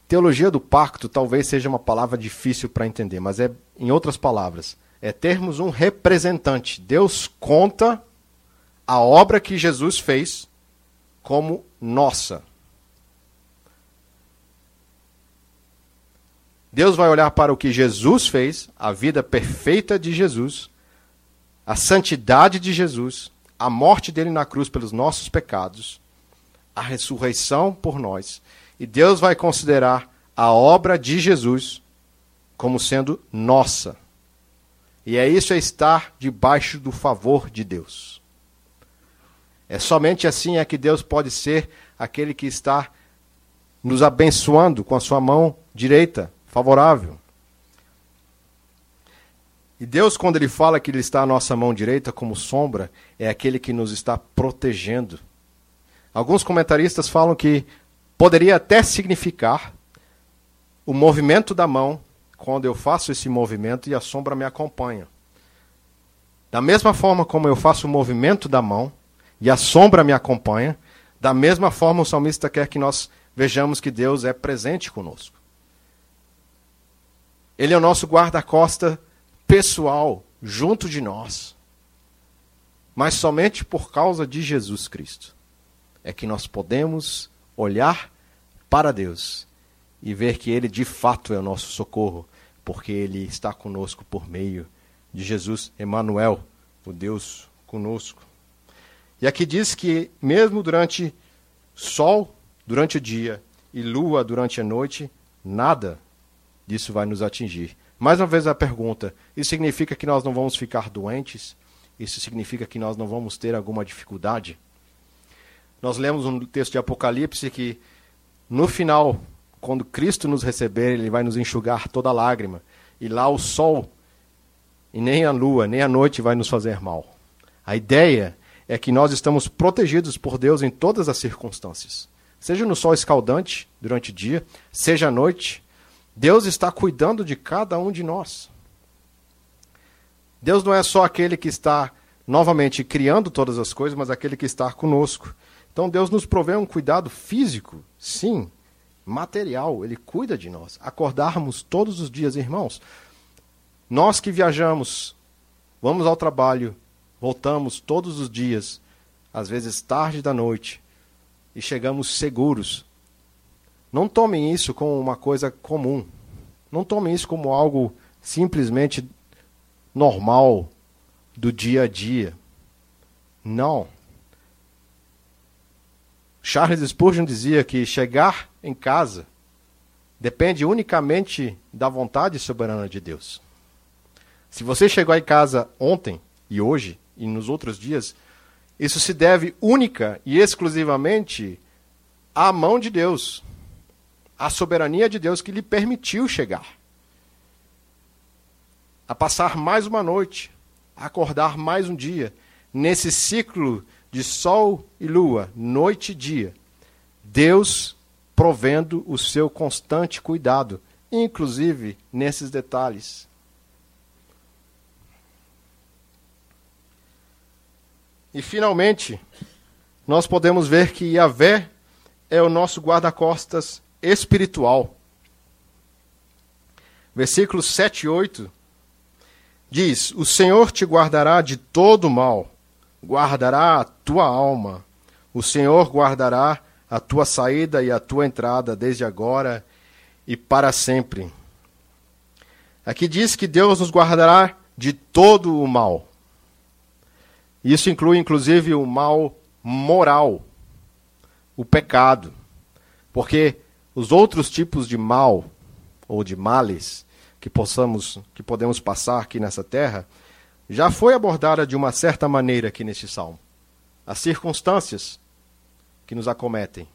S1: teologia do pacto talvez seja uma palavra difícil para entender, mas é, em outras palavras, é termos um representante. Deus conta a obra que Jesus fez como nossa. Deus vai olhar para o que Jesus fez, a vida perfeita de Jesus, a santidade de Jesus, a morte dele na cruz pelos nossos pecados, a ressurreição por nós. E Deus vai considerar a obra de Jesus como sendo nossa. E é isso é estar debaixo do favor de Deus. É somente assim é que Deus pode ser aquele que está nos abençoando com a sua mão direita favorável. E Deus, quando Ele fala que Ele está à nossa mão direita como sombra, é aquele que nos está protegendo. Alguns comentaristas falam que poderia até significar o movimento da mão quando eu faço esse movimento e a sombra me acompanha. Da mesma forma como eu faço o movimento da mão e a sombra me acompanha, da mesma forma o salmista quer que nós vejamos que Deus é presente conosco. Ele é o nosso guarda-costa pessoal, junto de nós. Mas somente por causa de Jesus Cristo é que nós podemos olhar para Deus e ver que Ele de fato é o nosso socorro, porque Ele está conosco por meio de Jesus, Emmanuel, o Deus conosco. E aqui diz que mesmo durante sol, durante o dia, e lua durante a noite, nada disso vai nos atingir. Mais uma vez a pergunta: isso significa que nós não vamos ficar doentes? Isso significa que nós não vamos ter alguma dificuldade? Nós lemos um texto de Apocalipse que no final, quando Cristo nos receber, ele vai nos enxugar toda lágrima, e lá o sol e nem a lua, nem a noite vai nos fazer mal. A ideia é que nós estamos protegidos por Deus em todas as circunstâncias. Seja no sol escaldante durante o dia, seja à noite, Deus está cuidando de cada um de nós. Deus não é só aquele que está novamente criando todas as coisas, mas aquele que está conosco. Então Deus nos provê um cuidado físico, sim, material, ele cuida de nós. Acordarmos todos os dias, irmãos. Nós que viajamos, vamos ao trabalho, voltamos todos os dias, às vezes tarde da noite, e chegamos seguros não tomem isso como uma coisa comum. Não tomem isso como algo simplesmente normal do dia a dia. Não. Charles Spurgeon dizia que chegar em casa depende unicamente da vontade soberana de Deus. Se você chegou em casa ontem e hoje e nos outros dias, isso se deve única e exclusivamente à mão de Deus a soberania de Deus que lhe permitiu chegar. A passar mais uma noite, a acordar mais um dia, nesse ciclo de sol e lua, noite e dia. Deus provendo o seu constante cuidado, inclusive nesses detalhes. E finalmente, nós podemos ver que Yahvé é o nosso guarda-costas espiritual. Versículos 7 e 8 diz: O Senhor te guardará de todo mal, guardará a tua alma. O Senhor guardará a tua saída e a tua entrada desde agora e para sempre. Aqui diz que Deus nos guardará de todo o mal. Isso inclui inclusive o mal moral, o pecado. Porque os outros tipos de mal ou de males que possamos que podemos passar aqui nessa terra já foi abordada de uma certa maneira aqui neste salmo. As circunstâncias que nos acometem.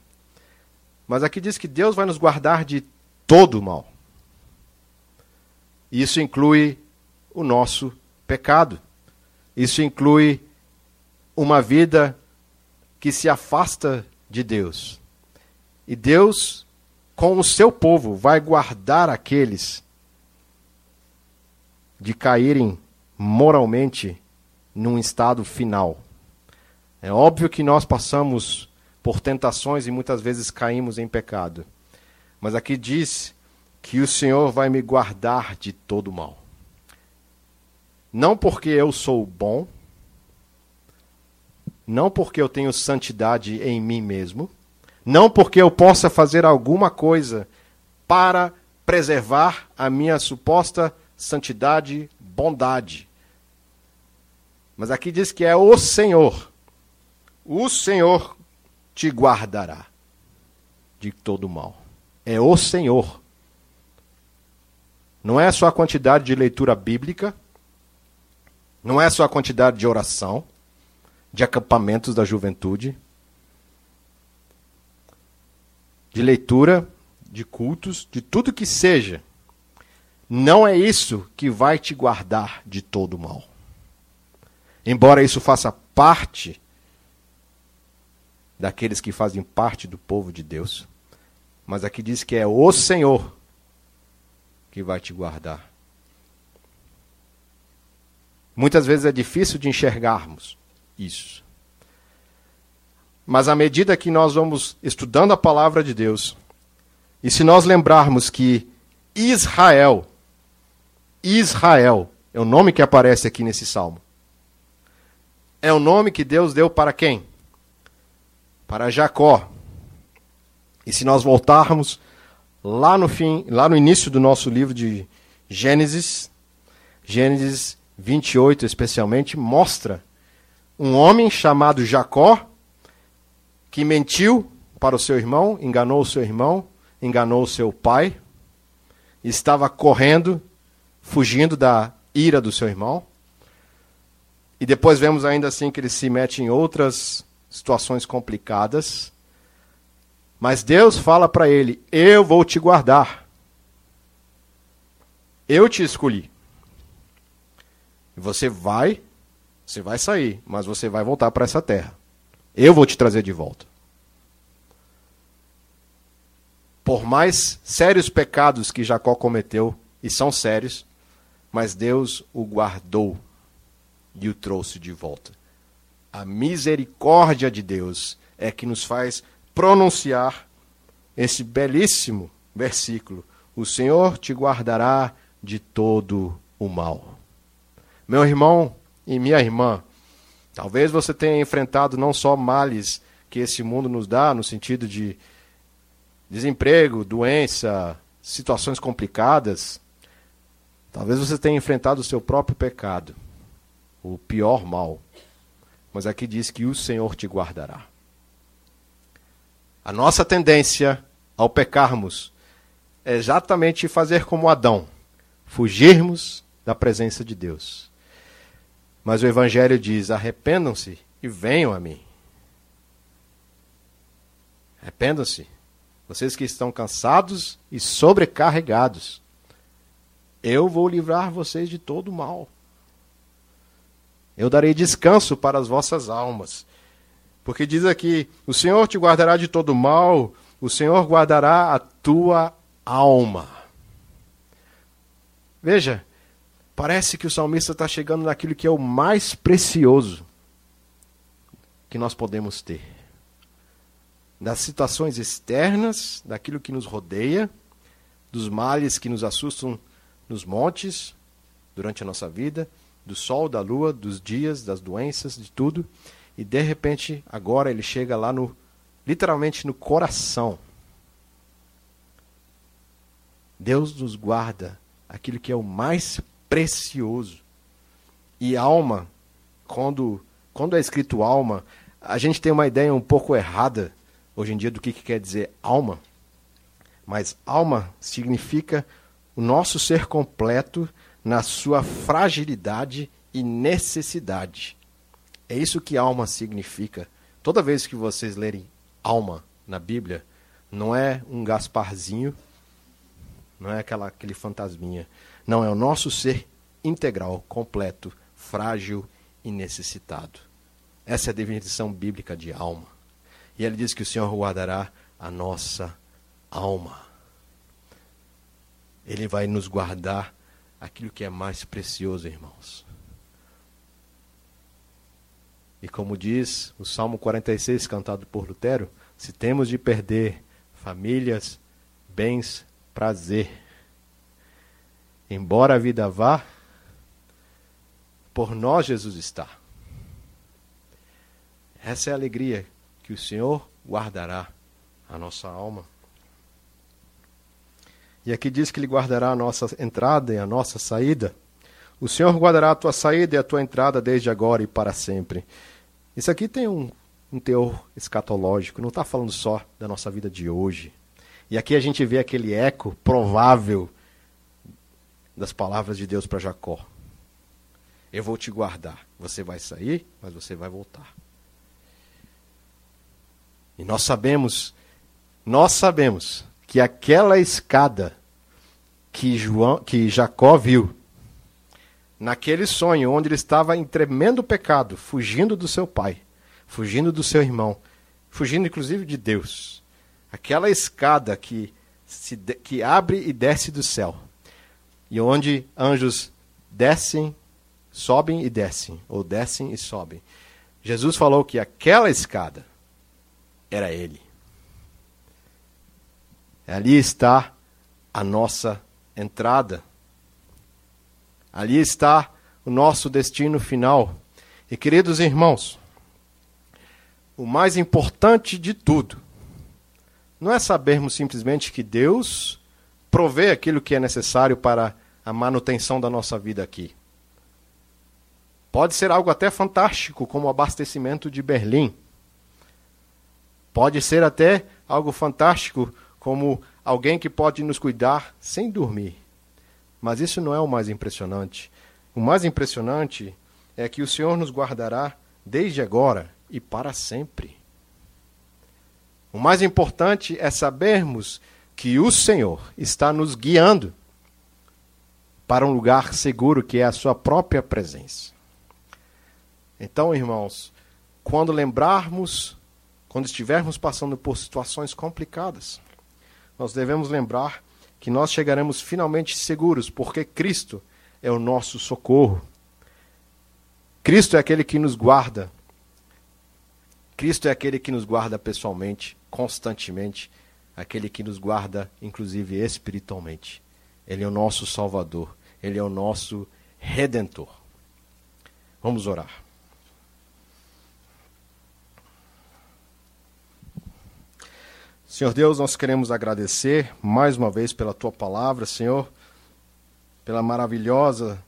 S1: Mas aqui diz que Deus vai nos guardar de todo o mal. Isso inclui o nosso pecado. Isso inclui uma vida que se afasta de Deus. E Deus com o seu povo, vai guardar aqueles de caírem moralmente num estado final. É óbvio que nós passamos por tentações e muitas vezes caímos em pecado. Mas aqui diz que o Senhor vai me guardar de todo mal. Não porque eu sou bom, não porque eu tenho santidade em mim mesmo, não porque eu possa fazer alguma coisa para preservar a minha suposta santidade, bondade. Mas aqui diz que é o Senhor. O Senhor te guardará de todo mal. É o Senhor. Não é só a quantidade de leitura bíblica, não é só a quantidade de oração, de acampamentos da juventude, de leitura, de cultos, de tudo que seja, não é isso que vai te guardar de todo mal. Embora isso faça parte daqueles que fazem parte do povo de Deus, mas aqui diz que é o Senhor que vai te guardar. Muitas vezes é difícil de enxergarmos isso. Mas à medida que nós vamos estudando a palavra de Deus, e se nós lembrarmos que Israel, Israel, é o nome que aparece aqui nesse salmo. É o nome que Deus deu para quem? Para Jacó. E se nós voltarmos lá no fim, lá no início do nosso livro de Gênesis, Gênesis 28 especialmente, mostra um homem chamado Jacó, que mentiu para o seu irmão, enganou o seu irmão, enganou o seu pai, estava correndo, fugindo da ira do seu irmão. E depois vemos ainda assim que ele se mete em outras situações complicadas. Mas Deus fala para ele: Eu vou te guardar. Eu te escolhi. Você vai, você vai sair, mas você vai voltar para essa terra. Eu vou te trazer de volta. Por mais sérios pecados que Jacó cometeu, e são sérios, mas Deus o guardou e o trouxe de volta. A misericórdia de Deus é que nos faz pronunciar esse belíssimo versículo: O Senhor te guardará de todo o mal. Meu irmão e minha irmã, talvez você tenha enfrentado não só males que esse mundo nos dá, no sentido de desemprego, doença, situações complicadas, talvez você tenha enfrentado o seu próprio pecado, o pior mal. Mas aqui diz que o Senhor te guardará. A nossa tendência ao pecarmos é exatamente fazer como Adão, fugirmos da presença de Deus. Mas o Evangelho diz: arrependam-se e venham a mim. Arrependam-se vocês que estão cansados e sobrecarregados, eu vou livrar vocês de todo mal. Eu darei descanso para as vossas almas. Porque diz aqui: o Senhor te guardará de todo mal, o Senhor guardará a tua alma. Veja, parece que o salmista está chegando naquilo que é o mais precioso que nós podemos ter das situações externas, daquilo que nos rodeia, dos males que nos assustam nos montes durante a nossa vida, do sol, da lua, dos dias, das doenças, de tudo. E de repente, agora ele chega lá no literalmente no coração. Deus nos guarda aquilo que é o mais precioso. E alma, quando quando é escrito alma, a gente tem uma ideia um pouco errada hoje em dia do que, que quer dizer alma. Mas alma significa o nosso ser completo na sua fragilidade e necessidade. É isso que alma significa. Toda vez que vocês lerem alma na Bíblia, não é um Gasparzinho, não é aquela, aquele fantasminha. Não, é o nosso ser integral, completo, frágil e necessitado. Essa é a definição bíblica de alma. E ele diz que o Senhor guardará a nossa alma. Ele vai nos guardar aquilo que é mais precioso, irmãos. E como diz o Salmo 46, cantado por Lutero, se temos de perder famílias, bens, prazer, embora a vida vá, por nós Jesus está. Essa é a alegria que o Senhor guardará a nossa alma. E aqui diz que Ele guardará a nossa entrada e a nossa saída. O Senhor guardará a tua saída e a tua entrada desde agora e para sempre. Isso aqui tem um, um teor escatológico, não está falando só da nossa vida de hoje. E aqui a gente vê aquele eco provável das palavras de Deus para Jacó. Eu vou te guardar. Você vai sair, mas você vai voltar. E nós sabemos, nós sabemos que aquela escada que, João, que Jacó viu, naquele sonho onde ele estava em tremendo pecado, fugindo do seu pai, fugindo do seu irmão, fugindo inclusive de Deus, aquela escada que, se, que abre e desce do céu, e onde anjos descem, sobem e descem, ou descem e sobem. Jesus falou que aquela escada era Ele. Ali está a nossa entrada. Ali está o nosso destino final. E queridos irmãos, o mais importante de tudo não é sabermos simplesmente que Deus provê aquilo que é necessário para a manutenção da nossa vida aqui. Pode ser algo até fantástico, como o abastecimento de Berlim. Pode ser até algo fantástico, como alguém que pode nos cuidar sem dormir. Mas isso não é o mais impressionante. O mais impressionante é que o Senhor nos guardará desde agora e para sempre. O mais importante é sabermos que o Senhor está nos guiando para um lugar seguro que é a sua própria presença. Então, irmãos, quando lembrarmos, quando estivermos passando por situações complicadas, nós devemos lembrar que nós chegaremos finalmente seguros, porque Cristo é o nosso socorro. Cristo é aquele que nos guarda. Cristo é aquele que nos guarda pessoalmente, constantemente, aquele que nos guarda, inclusive espiritualmente. Ele é o nosso Salvador, ele é o nosso Redentor. Vamos orar. Senhor Deus, nós queremos agradecer mais uma vez pela tua palavra, Senhor, pela maravilhosa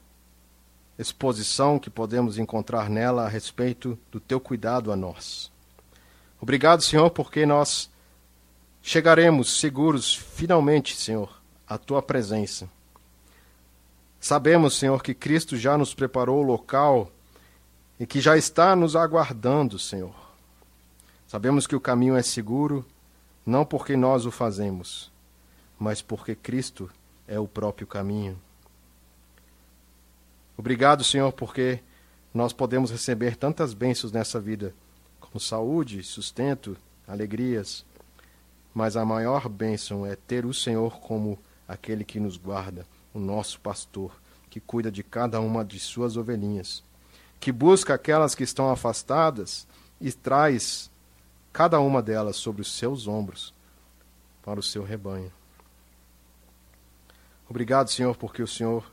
S1: exposição que podemos encontrar nela a respeito do teu cuidado a nós. Obrigado, Senhor, porque nós chegaremos seguros finalmente, Senhor, à tua presença. Sabemos, Senhor, que Cristo já nos preparou o local e que já está nos aguardando, Senhor. Sabemos que o caminho é seguro não porque nós o fazemos, mas porque Cristo é o próprio caminho. Obrigado, Senhor, porque nós podemos receber tantas bênçãos nessa vida, como saúde, sustento, alegrias, mas a maior bênção é ter o Senhor como aquele que nos guarda, o nosso pastor, que cuida de cada uma de suas ovelhinhas, que busca aquelas que estão afastadas e traz cada uma delas sobre os seus ombros, para o seu rebanho. Obrigado, Senhor, porque o Senhor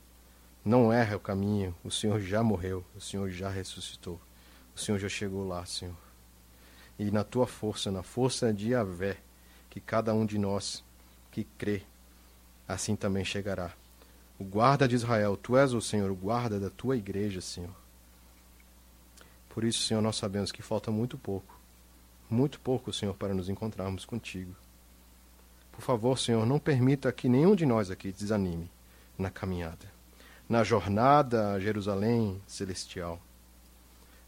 S1: não erra o caminho, o Senhor já morreu, o Senhor já ressuscitou, o Senhor já chegou lá, Senhor. E na tua força, na força de Yahvé, que cada um de nós que crê, assim também chegará. O guarda de Israel, tu és o Senhor, o guarda da tua igreja, Senhor. Por isso, Senhor, nós sabemos que falta muito pouco muito pouco, Senhor, para nos encontrarmos contigo. Por favor, Senhor, não permita que nenhum de nós aqui desanime na caminhada, na jornada a Jerusalém celestial.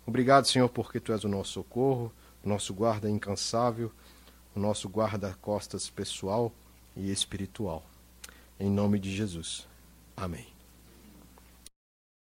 S1: Obrigado, Senhor, porque tu és o nosso socorro, o nosso guarda incansável, o nosso guarda-costas pessoal e espiritual. Em nome de Jesus. Amém.